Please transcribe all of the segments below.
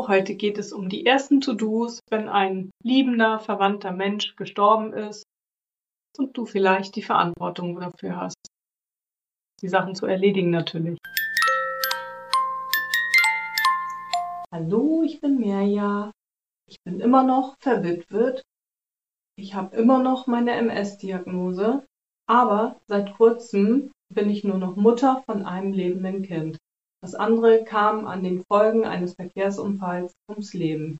Heute geht es um die ersten To-Dos, wenn ein liebender, verwandter Mensch gestorben ist und du vielleicht die Verantwortung dafür hast, die Sachen zu erledigen natürlich. Hallo, ich bin Mirja. Ich bin immer noch verwitwet. Ich habe immer noch meine MS-Diagnose, aber seit kurzem bin ich nur noch Mutter von einem lebenden Kind. Das andere kam an den Folgen eines Verkehrsunfalls ums Leben.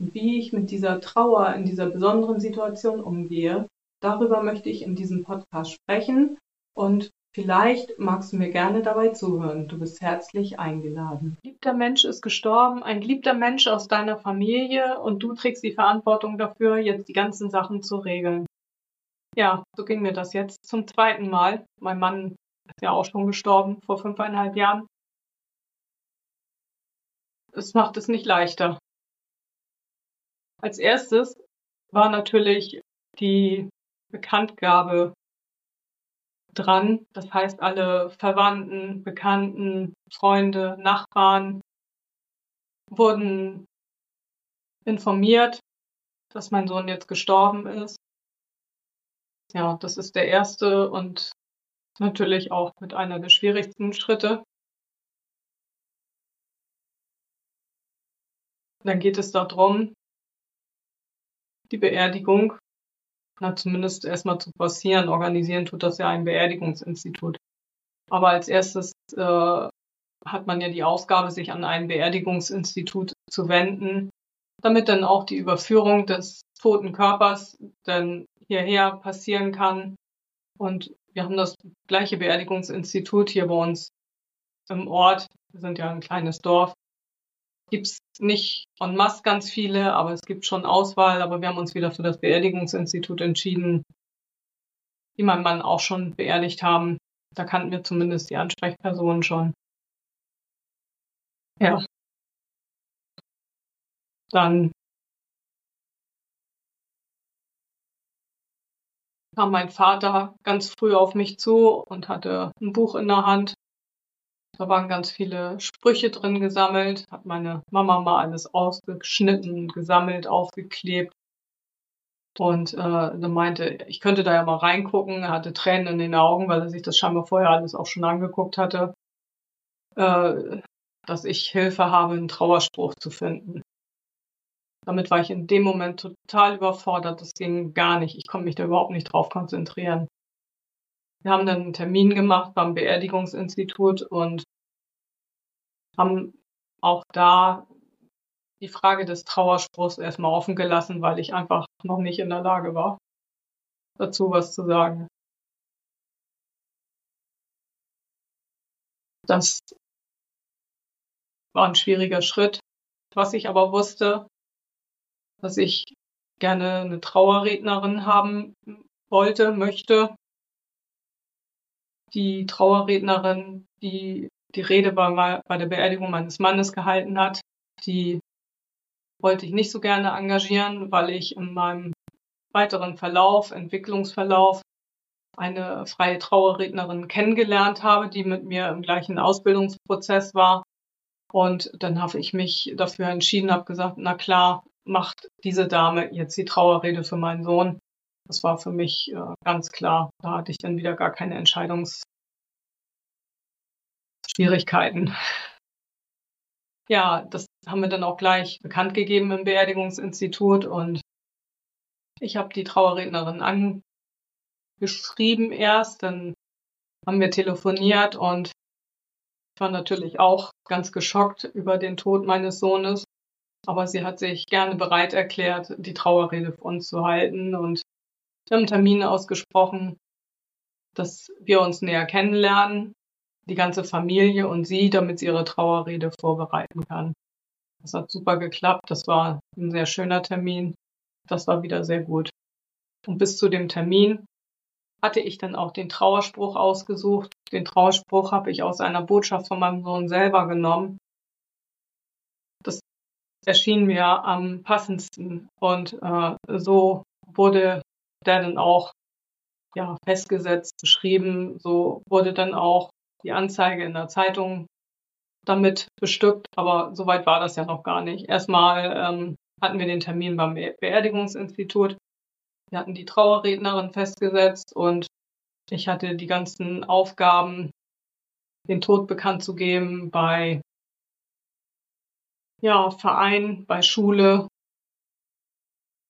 Und wie ich mit dieser Trauer in dieser besonderen Situation umgehe, darüber möchte ich in diesem Podcast sprechen und vielleicht magst du mir gerne dabei zuhören. Du bist herzlich eingeladen. Ein geliebter Mensch ist gestorben, ein geliebter Mensch aus deiner Familie und du trägst die Verantwortung dafür, jetzt die ganzen Sachen zu regeln. Ja, so ging mir das jetzt zum zweiten Mal. Mein Mann ist ja auch schon gestorben vor fünfeinhalb Jahren es macht es nicht leichter. Als erstes war natürlich die Bekanntgabe dran. Das heißt, alle Verwandten, Bekannten, Freunde, Nachbarn wurden informiert, dass mein Sohn jetzt gestorben ist. Ja, das ist der erste und natürlich auch mit einer der schwierigsten Schritte. Dann geht es darum, die Beerdigung, na, zumindest erstmal zu passieren. Organisieren tut das ja ein Beerdigungsinstitut. Aber als erstes äh, hat man ja die Aufgabe, sich an ein Beerdigungsinstitut zu wenden, damit dann auch die Überführung des toten Körpers dann hierher passieren kann. Und wir haben das gleiche Beerdigungsinstitut hier bei uns im Ort. Wir sind ja ein kleines Dorf gibt es nicht en masse ganz viele, aber es gibt schon Auswahl. Aber wir haben uns wieder für das Beerdigungsinstitut entschieden, die mein Mann auch schon beerdigt haben. Da kannten wir zumindest die Ansprechpersonen schon. Ja. Dann kam mein Vater ganz früh auf mich zu und hatte ein Buch in der Hand da waren ganz viele Sprüche drin gesammelt, hat meine Mama mal alles ausgeschnitten, gesammelt, aufgeklebt. Und äh, dann meinte, ich könnte da ja mal reingucken. Er hatte Tränen in den Augen, weil er sich das scheinbar vorher alles auch schon angeguckt hatte, äh, dass ich Hilfe habe, einen Trauerspruch zu finden. Damit war ich in dem Moment total überfordert. Das ging gar nicht. Ich konnte mich da überhaupt nicht drauf konzentrieren. Wir haben dann einen Termin gemacht beim Beerdigungsinstitut und haben auch da die Frage des Trauerspruchs erstmal offen gelassen, weil ich einfach noch nicht in der Lage war, dazu was zu sagen. Das war ein schwieriger Schritt. Was ich aber wusste, dass ich gerne eine Trauerrednerin haben wollte, möchte, die Trauerrednerin, die die Rede bei, bei der Beerdigung meines Mannes gehalten hat, die wollte ich nicht so gerne engagieren, weil ich in meinem weiteren Verlauf, Entwicklungsverlauf, eine freie Trauerrednerin kennengelernt habe, die mit mir im gleichen Ausbildungsprozess war. Und dann habe ich mich dafür entschieden, habe gesagt, na klar, macht diese Dame jetzt die Trauerrede für meinen Sohn. Das war für mich äh, ganz klar. Da hatte ich dann wieder gar keine Entscheidungsschwierigkeiten. Ja, das haben wir dann auch gleich bekannt gegeben im Beerdigungsinstitut und ich habe die Trauerrednerin angeschrieben erst, dann haben wir telefoniert und ich war natürlich auch ganz geschockt über den Tod meines Sohnes. Aber sie hat sich gerne bereit erklärt, die Trauerrede für uns zu halten und wir haben Termine ausgesprochen, dass wir uns näher kennenlernen, die ganze Familie und sie, damit sie ihre Trauerrede vorbereiten kann. Das hat super geklappt. Das war ein sehr schöner Termin. Das war wieder sehr gut. Und bis zu dem Termin hatte ich dann auch den Trauerspruch ausgesucht. Den Trauerspruch habe ich aus einer Botschaft von meinem Sohn selber genommen. Das erschien mir am passendsten. Und äh, so wurde der dann auch ja, festgesetzt, beschrieben. So wurde dann auch die Anzeige in der Zeitung damit bestückt, aber soweit war das ja noch gar nicht. Erstmal ähm, hatten wir den Termin beim Beerdigungsinstitut. Wir hatten die Trauerrednerin festgesetzt und ich hatte die ganzen Aufgaben, den Tod bekannt zu geben bei ja, Verein, bei Schule.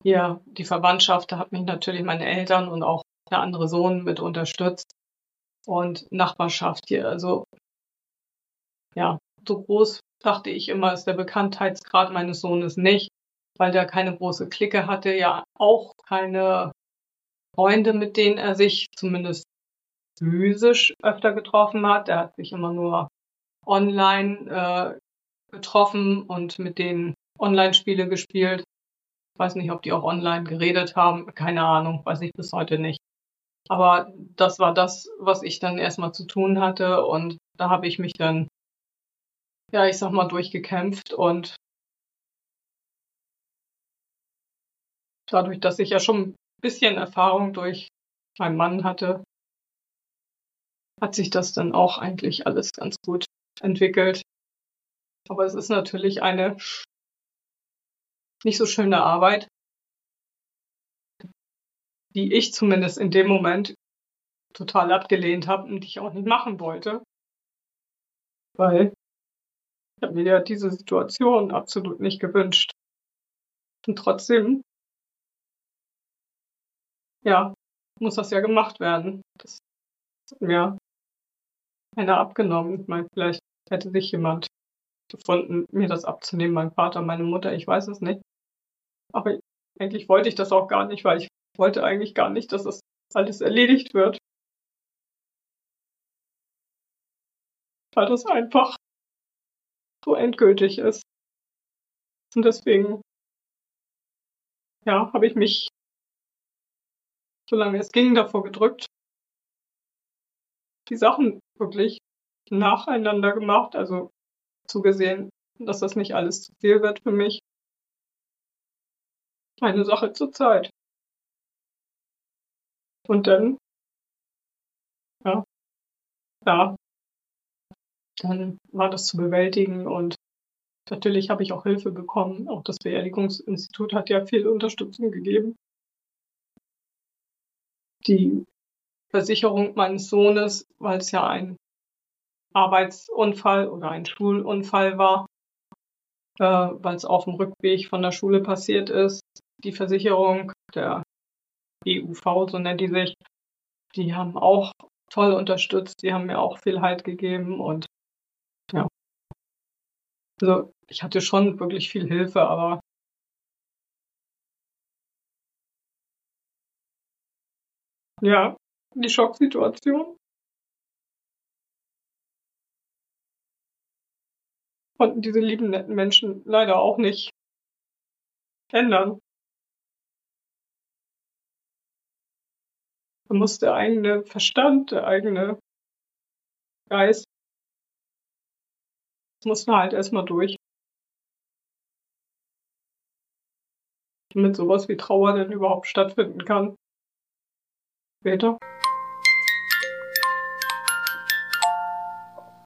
Ja, die Verwandtschaft, da hat mich natürlich meine Eltern und auch der andere Sohn mit unterstützt. Und Nachbarschaft hier, also ja, so groß dachte ich immer, ist der Bekanntheitsgrad meines Sohnes nicht, weil der keine große Clique hatte, ja auch keine Freunde, mit denen er sich zumindest physisch öfter getroffen hat. Er hat sich immer nur online äh, getroffen und mit denen Online-Spiele gespielt. Ich weiß nicht, ob die auch online geredet haben. Keine Ahnung, weiß ich bis heute nicht. Aber das war das, was ich dann erstmal zu tun hatte. Und da habe ich mich dann, ja, ich sag mal, durchgekämpft. Und dadurch, dass ich ja schon ein bisschen Erfahrung durch meinen Mann hatte, hat sich das dann auch eigentlich alles ganz gut entwickelt. Aber es ist natürlich eine nicht so schöne Arbeit, die ich zumindest in dem Moment total abgelehnt habe und die ich auch nicht machen wollte. Weil ich habe mir ja diese Situation absolut nicht gewünscht. Und trotzdem, ja, muss das ja gemacht werden. Das hat mir einer abgenommen. Ich meine, vielleicht hätte sich jemand gefunden, mir das abzunehmen, mein Vater, meine Mutter, ich weiß es nicht. Aber eigentlich wollte ich das auch gar nicht, weil ich wollte eigentlich gar nicht, dass das alles erledigt wird. Weil das einfach so endgültig ist. Und deswegen, ja, habe ich mich, solange es ging, davor gedrückt, die Sachen wirklich nacheinander gemacht, also zugesehen, dass das nicht alles zu viel wird für mich. Eine Sache zur Zeit. Und dann, ja, ja, dann war das zu bewältigen und natürlich habe ich auch Hilfe bekommen. Auch das Beerdigungsinstitut hat ja viel Unterstützung gegeben. Die Versicherung meines Sohnes, weil es ja ein Arbeitsunfall oder ein Schulunfall war, äh, weil es auf dem Rückweg von der Schule passiert ist. Die Versicherung, der EUV, so nennt die sich, die haben auch toll unterstützt, die haben mir auch viel Halt gegeben und ja. Also ich hatte schon wirklich viel Hilfe, aber ja, die Schocksituation. Konnten diese lieben, netten Menschen leider auch nicht ändern. Da muss der eigene Verstand, der eigene Geist, das muss man halt erstmal durch. Damit sowas wie Trauer denn überhaupt stattfinden kann. Später.